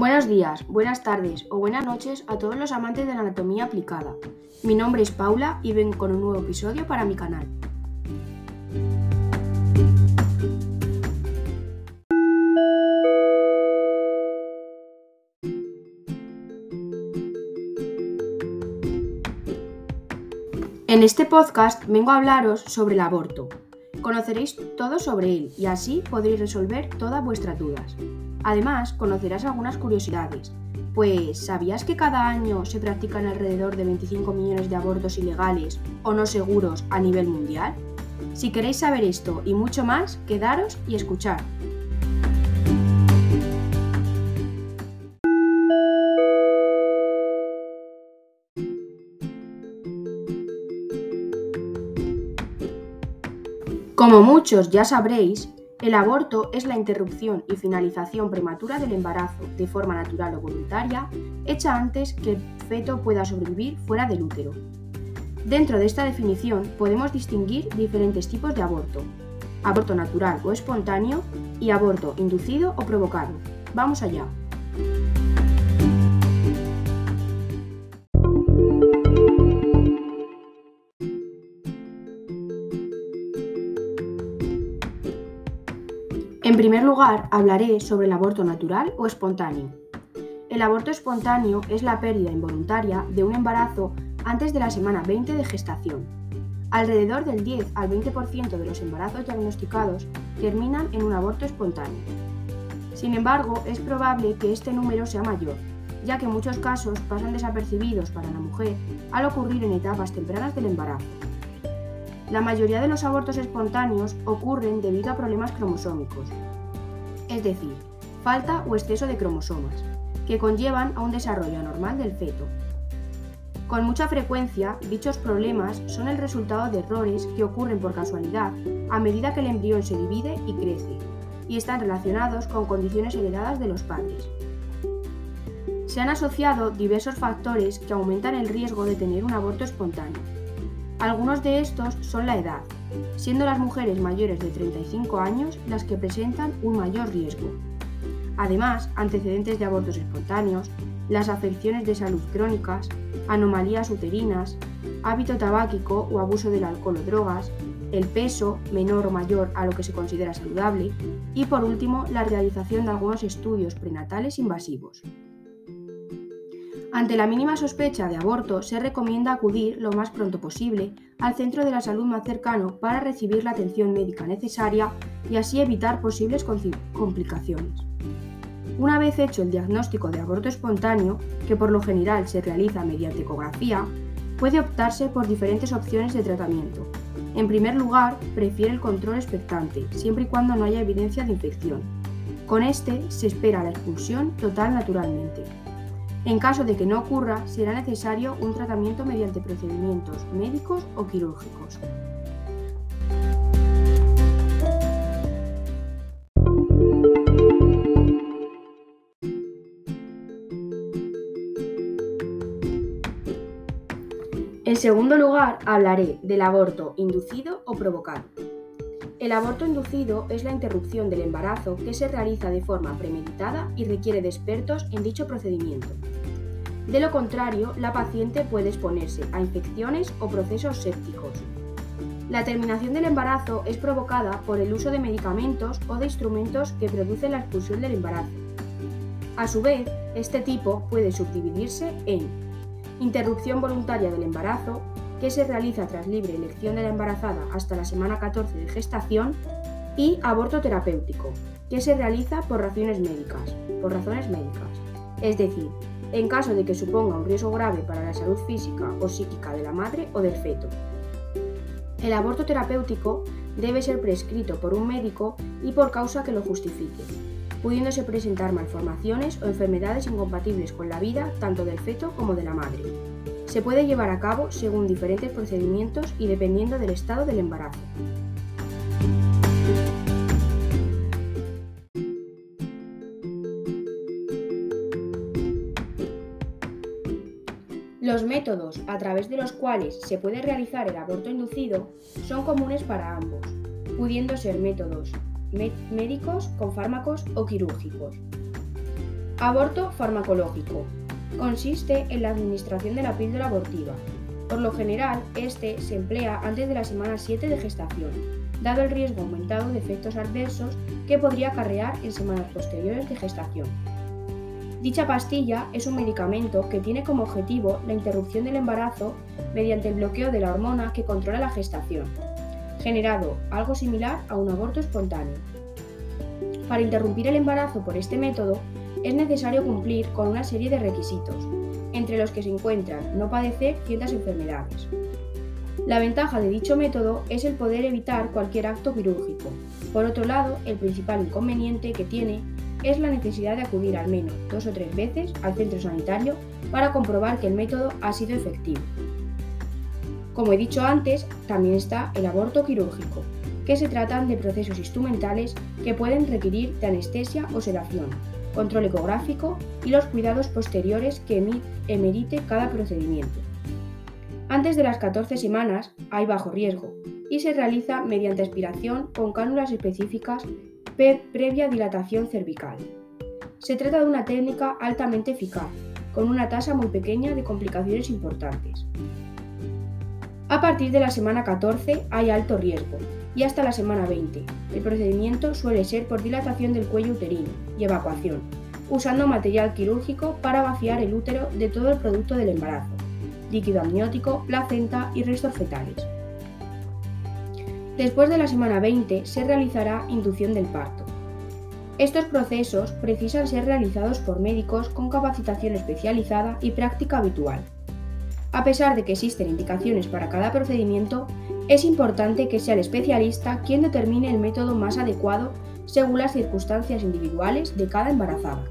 Buenos días, buenas tardes o buenas noches a todos los amantes de la anatomía aplicada. Mi nombre es Paula y vengo con un nuevo episodio para mi canal. En este podcast vengo a hablaros sobre el aborto. Conoceréis todo sobre él y así podréis resolver todas vuestras dudas. Además, conocerás algunas curiosidades, pues ¿sabías que cada año se practican alrededor de 25 millones de abortos ilegales o no seguros a nivel mundial? Si queréis saber esto y mucho más, quedaros y escuchar. Como muchos ya sabréis, el aborto es la interrupción y finalización prematura del embarazo, de forma natural o voluntaria, hecha antes que el feto pueda sobrevivir fuera del útero. Dentro de esta definición podemos distinguir diferentes tipos de aborto, aborto natural o espontáneo y aborto inducido o provocado. Vamos allá. Primer lugar, hablaré sobre el aborto natural o espontáneo. El aborto espontáneo es la pérdida involuntaria de un embarazo antes de la semana 20 de gestación. Alrededor del 10 al 20% de los embarazos diagnosticados terminan en un aborto espontáneo. Sin embargo, es probable que este número sea mayor, ya que muchos casos pasan desapercibidos para la mujer al ocurrir en etapas tempranas del embarazo. La mayoría de los abortos espontáneos ocurren debido a problemas cromosómicos, es decir, falta o exceso de cromosomas, que conllevan a un desarrollo anormal del feto. Con mucha frecuencia, dichos problemas son el resultado de errores que ocurren por casualidad a medida que el embrión se divide y crece, y están relacionados con condiciones heredadas de los padres. Se han asociado diversos factores que aumentan el riesgo de tener un aborto espontáneo algunos de estos son la edad, siendo las mujeres mayores de 35 años las que presentan un mayor riesgo. Además, antecedentes de abortos espontáneos, las afecciones de salud crónicas, anomalías uterinas, hábito tabáquico o abuso del alcohol o drogas, el peso menor o mayor a lo que se considera saludable y por último la realización de algunos estudios prenatales invasivos. Ante la mínima sospecha de aborto, se recomienda acudir lo más pronto posible al centro de la salud más cercano para recibir la atención médica necesaria y así evitar posibles complicaciones. Una vez hecho el diagnóstico de aborto espontáneo, que por lo general se realiza mediante ecografía, puede optarse por diferentes opciones de tratamiento. En primer lugar, prefiere el control expectante, siempre y cuando no haya evidencia de infección. Con este se espera la expulsión total naturalmente. En caso de que no ocurra, será necesario un tratamiento mediante procedimientos médicos o quirúrgicos. En segundo lugar, hablaré del aborto inducido o provocado. El aborto inducido es la interrupción del embarazo que se realiza de forma premeditada y requiere de expertos en dicho procedimiento. De lo contrario, la paciente puede exponerse a infecciones o procesos sépticos. La terminación del embarazo es provocada por el uso de medicamentos o de instrumentos que producen la expulsión del embarazo. A su vez, este tipo puede subdividirse en interrupción voluntaria del embarazo, que se realiza tras libre elección de la embarazada hasta la semana 14 de gestación, y aborto terapéutico, que se realiza por razones médicas, por razones médicas, es decir, en caso de que suponga un riesgo grave para la salud física o psíquica de la madre o del feto. El aborto terapéutico debe ser prescrito por un médico y por causa que lo justifique, pudiéndose presentar malformaciones o enfermedades incompatibles con la vida tanto del feto como de la madre. Se puede llevar a cabo según diferentes procedimientos y dependiendo del estado del embarazo. Métodos a través de los cuales se puede realizar el aborto inducido son comunes para ambos, pudiendo ser métodos médicos con fármacos o quirúrgicos. Aborto farmacológico. Consiste en la administración de la píldora abortiva. Por lo general, este se emplea antes de la semana 7 de gestación, dado el riesgo aumentado de efectos adversos que podría acarrear en semanas posteriores de gestación. Dicha pastilla es un medicamento que tiene como objetivo la interrupción del embarazo mediante el bloqueo de la hormona que controla la gestación, generado algo similar a un aborto espontáneo. Para interrumpir el embarazo por este método, es necesario cumplir con una serie de requisitos, entre los que se encuentran no padecer ciertas enfermedades. La ventaja de dicho método es el poder evitar cualquier acto quirúrgico. Por otro lado, el principal inconveniente que tiene es la necesidad de acudir al menos dos o tres veces al centro sanitario para comprobar que el método ha sido efectivo. Como he dicho antes, también está el aborto quirúrgico, que se tratan de procesos instrumentales que pueden requerir de anestesia o sedación, control ecográfico y los cuidados posteriores que emerite cada procedimiento. Antes de las 14 semanas hay bajo riesgo y se realiza mediante aspiración con cánulas específicas previa dilatación cervical. Se trata de una técnica altamente eficaz, con una tasa muy pequeña de complicaciones importantes. A partir de la semana 14 hay alto riesgo y hasta la semana 20. El procedimiento suele ser por dilatación del cuello uterino y evacuación, usando material quirúrgico para vaciar el útero de todo el producto del embarazo, líquido amniótico, placenta y restos fetales. Después de la semana 20 se realizará inducción del parto. Estos procesos precisan ser realizados por médicos con capacitación especializada y práctica habitual. A pesar de que existen indicaciones para cada procedimiento, es importante que sea el especialista quien determine el método más adecuado según las circunstancias individuales de cada embarazada.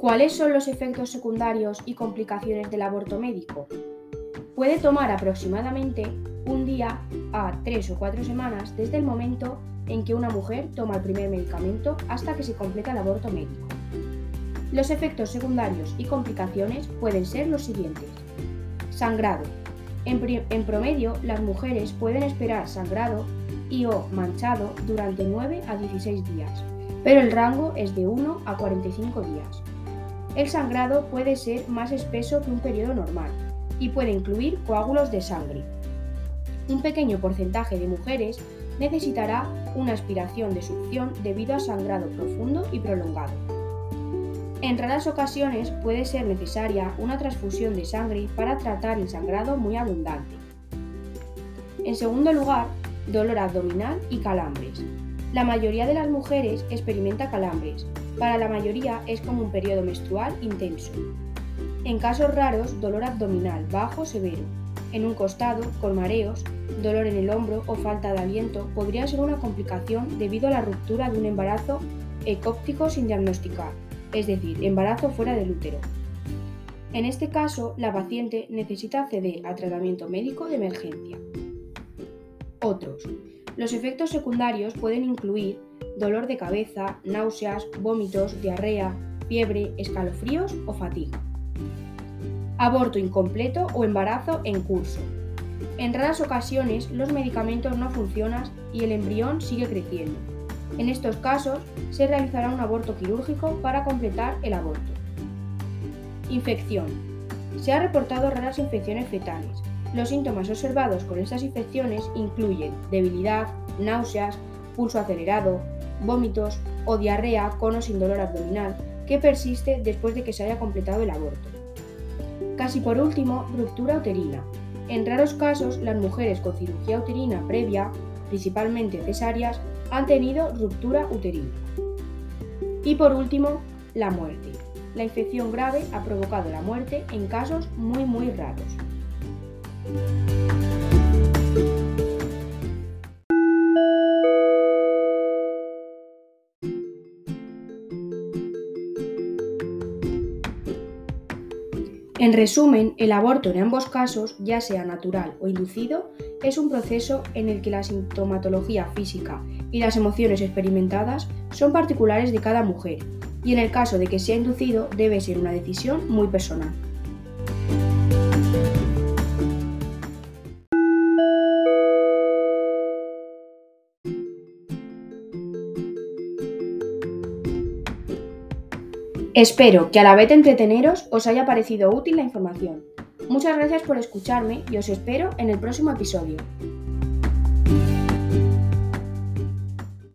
¿Cuáles son los efectos secundarios y complicaciones del aborto médico? Puede tomar aproximadamente un día a tres o cuatro semanas desde el momento en que una mujer toma el primer medicamento hasta que se completa el aborto médico. Los efectos secundarios y complicaciones pueden ser los siguientes. Sangrado. En, promedio, las mujeres pueden esperar sangrado y o manchado durante 9 a 16 días, pero el rango es de 1 a 45 días. El sangrado puede ser más espeso que un periodo normal y puede incluir coágulos de sangre. Un pequeño porcentaje de mujeres necesitará una aspiración de succión debido a sangrado profundo y prolongado. En raras ocasiones puede ser necesaria una transfusión de sangre para tratar el sangrado muy abundante. En segundo lugar, dolor abdominal y calambres. La mayoría de las mujeres experimenta calambres. Para la mayoría es como un periodo menstrual intenso. En casos raros, dolor abdominal bajo severo. En un costado, con mareos, dolor en el hombro o falta de aliento podría ser una complicación debido a la ruptura de un embarazo ecóptico sin diagnosticar, es decir, embarazo fuera del útero. En este caso, la paciente necesita acceder a tratamiento médico de emergencia. Otros. Los efectos secundarios pueden incluir dolor de cabeza, náuseas, vómitos, diarrea, fiebre, escalofríos o fatiga. Aborto incompleto o embarazo en curso. En raras ocasiones los medicamentos no funcionan y el embrión sigue creciendo. En estos casos se realizará un aborto quirúrgico para completar el aborto. Infección. Se han reportado raras infecciones fetales. Los síntomas observados con estas infecciones incluyen debilidad, náuseas, pulso acelerado, vómitos o diarrea con o sin dolor abdominal que persiste después de que se haya completado el aborto. Casi por último, ruptura uterina. En raros casos, las mujeres con cirugía uterina previa, principalmente cesáreas, han tenido ruptura uterina. Y por último, la muerte. La infección grave ha provocado la muerte en casos muy muy raros. En resumen, el aborto en ambos casos, ya sea natural o inducido, es un proceso en el que la sintomatología física y las emociones experimentadas son particulares de cada mujer, y en el caso de que sea inducido debe ser una decisión muy personal. Espero que a la vez de entreteneros os haya parecido útil la información. Muchas gracias por escucharme y os espero en el próximo episodio.